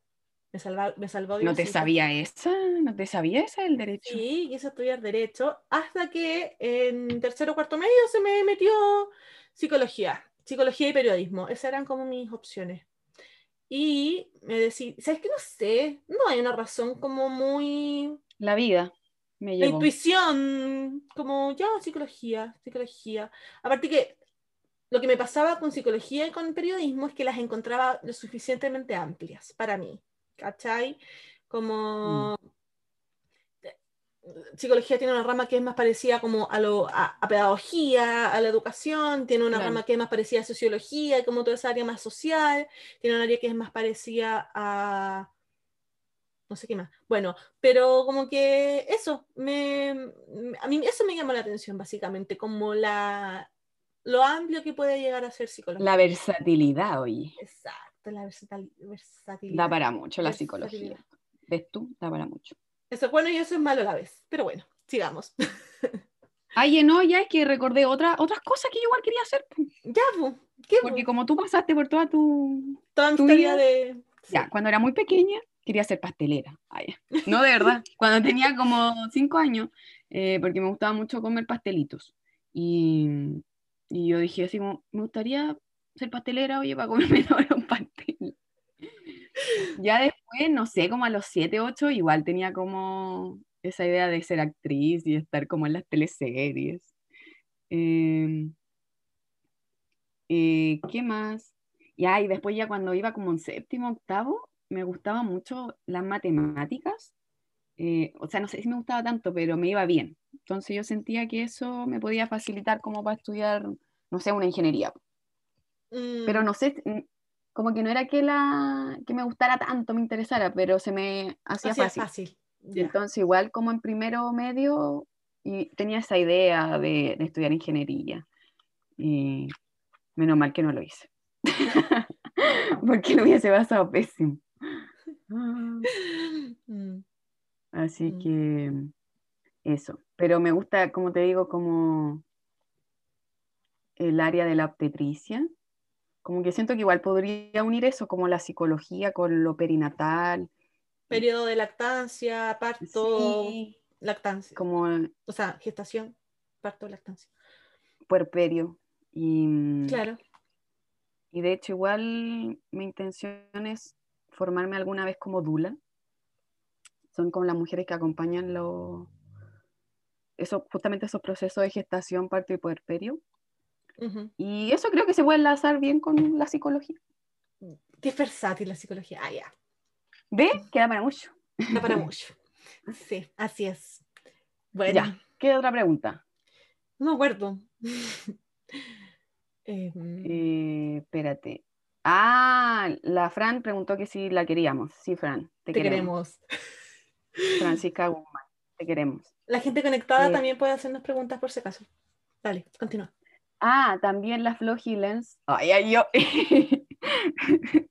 Me, salva, me salvó
¿No te sabía esa? ¿No te sabía esa del derecho?
Sí, quise estudiar Derecho hasta que en tercero o cuarto medio se me metió psicología, psicología y periodismo. Esas eran como mis opciones. Y me decía, ¿sabes qué? No sé, no hay una razón como muy...
La vida me
La intuición, como ya, psicología, psicología. Aparte que lo que me pasaba con psicología y con periodismo es que las encontraba lo suficientemente amplias para mí, ¿cachai? Como psicología tiene una rama que es más parecida como a, lo, a, a pedagogía, a la educación, tiene una
Claro.
rama que es más parecida a sociología, como toda esa área más social, tiene un área que es más parecida a... No sé qué más. Bueno, pero como que eso, me, a mí eso me llamó la atención básicamente, como la, lo amplio que puede llegar a ser psicología.
La versatilidad, oye.
Exacto, la versatil- versatilidad.
Da para mucho la psicología. ¿Ves tú? Da para mucho.
Eso es bueno y eso es malo a la vez. Pero bueno, sigamos.
Ay, no, ya es que recordé otra, otras cosas que yo igual quería hacer.
ya, ¿qué?
Porque como tú pasaste por toda tu...
Toda mi
tu
historia
vida-
de... sí.
Ya, cuando era muy pequeña, quería ser pastelera. Ay, no, de verdad. Cuando tenía como cinco años, eh, porque me gustaba mucho comer pastelitos. Y, y yo dije así me gustaría ser pastelera, oye, para comerme ahora un pastel. Ya después, no sé, como a los siete, ocho, igual tenía como esa idea de ser actriz y estar como en las teleseries. Em, eh, ¿qué más? Ya, y después ya cuando iba como en séptimo, octavo, me gustaban mucho las matemáticas. Eh, o sea, no sé si me gustaba tanto, pero me iba bien. Entonces yo sentía que eso me podía facilitar como para estudiar, no sé, una ingeniería.
Mm,
Pero no sé, mm, como que no era que, la, que me gustara tanto, me interesara, pero se me hacía fácil. Entonces, igual como en primero medio, y tenía esa idea de, de estudiar ingeniería. Y menos mal que no lo hice. Porque lo hubiese pasado pésimo.
Mm,
Así
Mm.
que eso. Pero me gusta, como te digo, como el área de la obstetricia. Como que siento que igual podría unir eso, como la psicología con lo perinatal.
Periodo de lactancia, parto,
Sí,
lactancia.
como
O sea, gestación, parto, lactancia.
puerperio. Y, mm,
Claro.
y de hecho, igual mi intención es formarme alguna vez como dula. Son como las mujeres que acompañan los eso, justamente esos procesos de gestación, parto y puerperio. Y eso creo que se puede enlazar bien con la psicología.
Es versátil la psicología. Ah, ya.
¿Ve? Queda para mucho.
Da para mucho. Sí, así es. Bueno,
Ya. ¿Qué otra pregunta?
no me acuerdo. Em,
Eh, espérate. Ah, la Fran preguntó que si la queríamos. Sí, Fran, te,
te
queremos.
queremos.
Francisca Guzmán, te queremos.
La gente conectada
Eh.
también puede hacernos preguntas por si acaso. Dale, continúa.
Ah, también la Flo Hillens. Ay, ay, yo.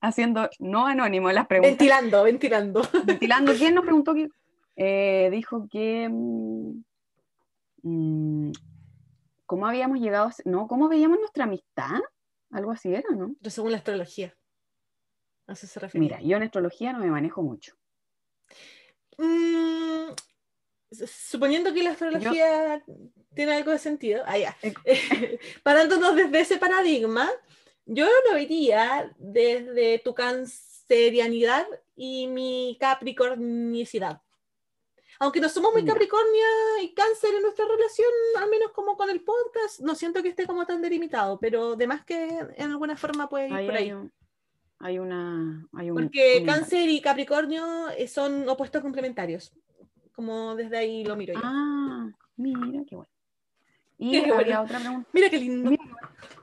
Haciendo no anónimo las preguntas.
Ventilando, ventilando.
Ventilando. ¿Quién nos preguntó que eh, dijo que mm, mm, cómo habíamos llegado, a- no, cómo veíamos nuestra amistad? Algo así era, ¿no?
Pero según la astrología. A eso se refiere.
Mira, yo en astrología no me manejo mucho.
Mm, suponiendo que la astrología tiene algo de sentido, ah, ya. parándonos desde ese paradigma, yo lo vería desde tu cancerianidad y mi capricornicidad. Aunque no somos muy capricornia y cáncer en nuestra relación, al menos como con el podcast, no siento que esté como tan delimitado, pero de más que en alguna forma puede ir
Ahí
por ahí.
hay, un- hay una. Hay un,
Porque
un-
cáncer y capricornio eh, son opuestos complementarios. Como desde ahí lo miro yo.
Ah, mira, qué bueno. Y
Qué
había
bueno.
otra pregunta.
Mira qué lindo.
Mira,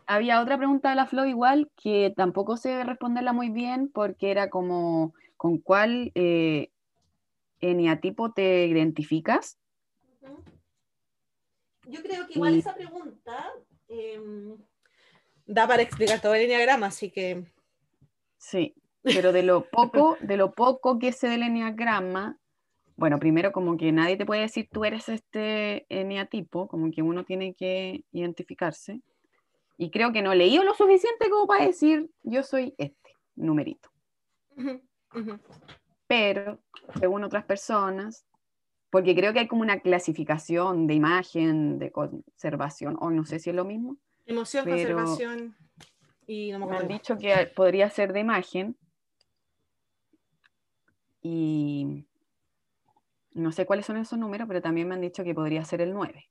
Había otra pregunta de la Flo igual que tampoco sé responderla muy bien porque era como con cuál eh, eneatipo te identificas.
Yo creo que igual
Y-
esa pregunta em, da para explicar todo el enneagrama, así que
Sí, pero de lo poco, de lo poco que sé del eneagrama, bueno, primero como que nadie te puede decir tú eres este eneatipo, como que uno tiene que identificarse. Y creo que no he leído lo suficiente como para decir yo soy este numerito.
ujú.
Pero según otras personas, porque creo que hay como una clasificación de imagen, de conservación, o no sé si es lo mismo,
emoción,
Pero-
conservación y no me
me han dicho que podría ser de imagen, y no sé cuáles son esos números, pero también me han dicho que podría ser el 9.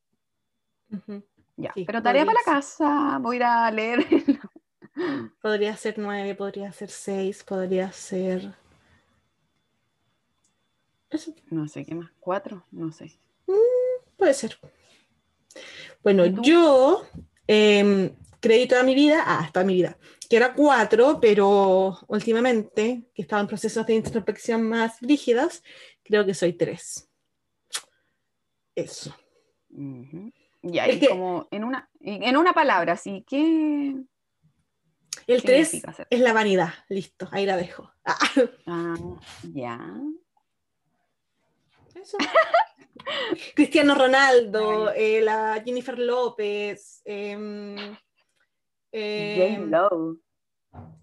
Ujú.
Ya,
Sí,
pero tarea para la casa, voy a ir a leer.
Podría ser nueve, podría ser seis, podría ser.
No sé qué más, cuatro, no sé.
puede ser. Bueno, yo em, creí toda mi vida, ah, toda mi vida, que era cuatro, pero últimamente, que estaba en procesos de introspección más rígidos, creo que soy tres. Eso. Es
y
que-
como en una, en una palabra, así que...
El
¿Qué
tres
significa ser?
es la vanidad. Listo, ahí la dejo. Ah,
Ah, ya.
Eso. Cristiano Ronaldo, eh, la Jennifer López, em, em,
J-Lo.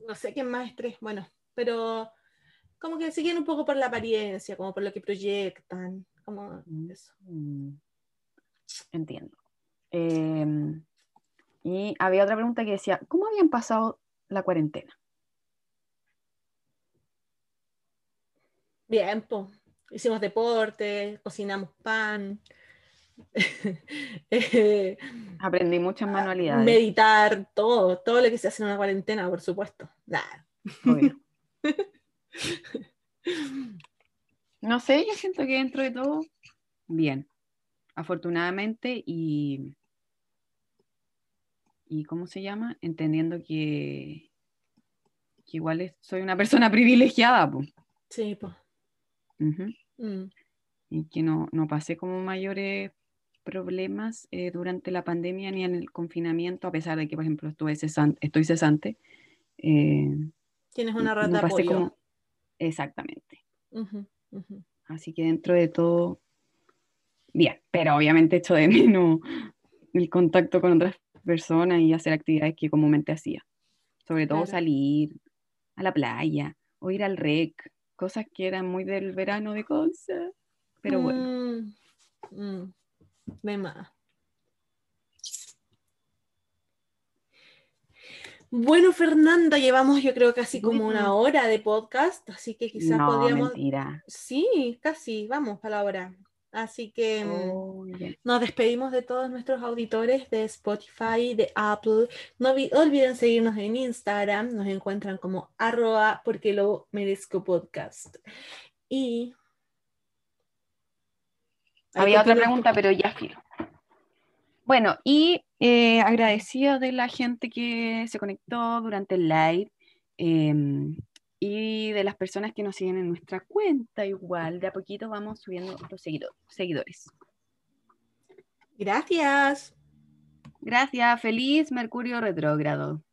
no sé quién más es tres, bueno, pero como que siguen un poco por la apariencia, como por lo que proyectan, como
Mm.
eso.
Entiendo. Em, y había otra pregunta que decía, ¿cómo habían pasado la cuarentena?
Bien, pues, hicimos deporte, cocinamos pan, eh,
Aprendí muchas manualidades.
meditar, todo, todo lo que se hace en una cuarentena, por supuesto.
Obvio. No sé, yo siento que dentro de todo, bien, afortunadamente y, y ¿cómo se llama? Entendiendo que, porque igual es- soy una persona privilegiada, po.
Sí, pues.
Ujú.
Mm.
y que no, no pasé como mayores problemas eh, durante la pandemia ni en el confinamiento, a pesar de que, por ejemplo, estuve cesan- estoy cesante. eh,
Tienes una red
no
de
pasé
apoyo.
como- Exactamente. Así que dentro de todo, bien, pero obviamente echo de menos el contacto con otras personas y hacer actividades que comúnmente hacía. Sobre todo
Claro.
salir a la playa o ir al rec, cosas que eran muy del verano de cosas. Pero bueno.
Mm, mm, de más. Bueno, Fernanda, llevamos yo creo casi como una hora de podcast, así que quizás
no,
podríamos...
mentira.
Sí, casi, vamos a la hora. Así que... mm,
Oh.
Nos despedimos de todos nuestros auditores de Spotify, de Apple. No olvi- olviden seguirnos en Instagram. Nos encuentran como arroba porque lo merezco podcast. Y...
Había otra pregunta, pero ya filo. Bueno, y eh, agradecida de la gente que se conectó durante el live em, y de las personas que nos siguen en nuestra cuenta igual. De a poquito vamos subiendo los seguido- seguidores.
Gracias.
Gracias, feliz Mercurio retrógrado.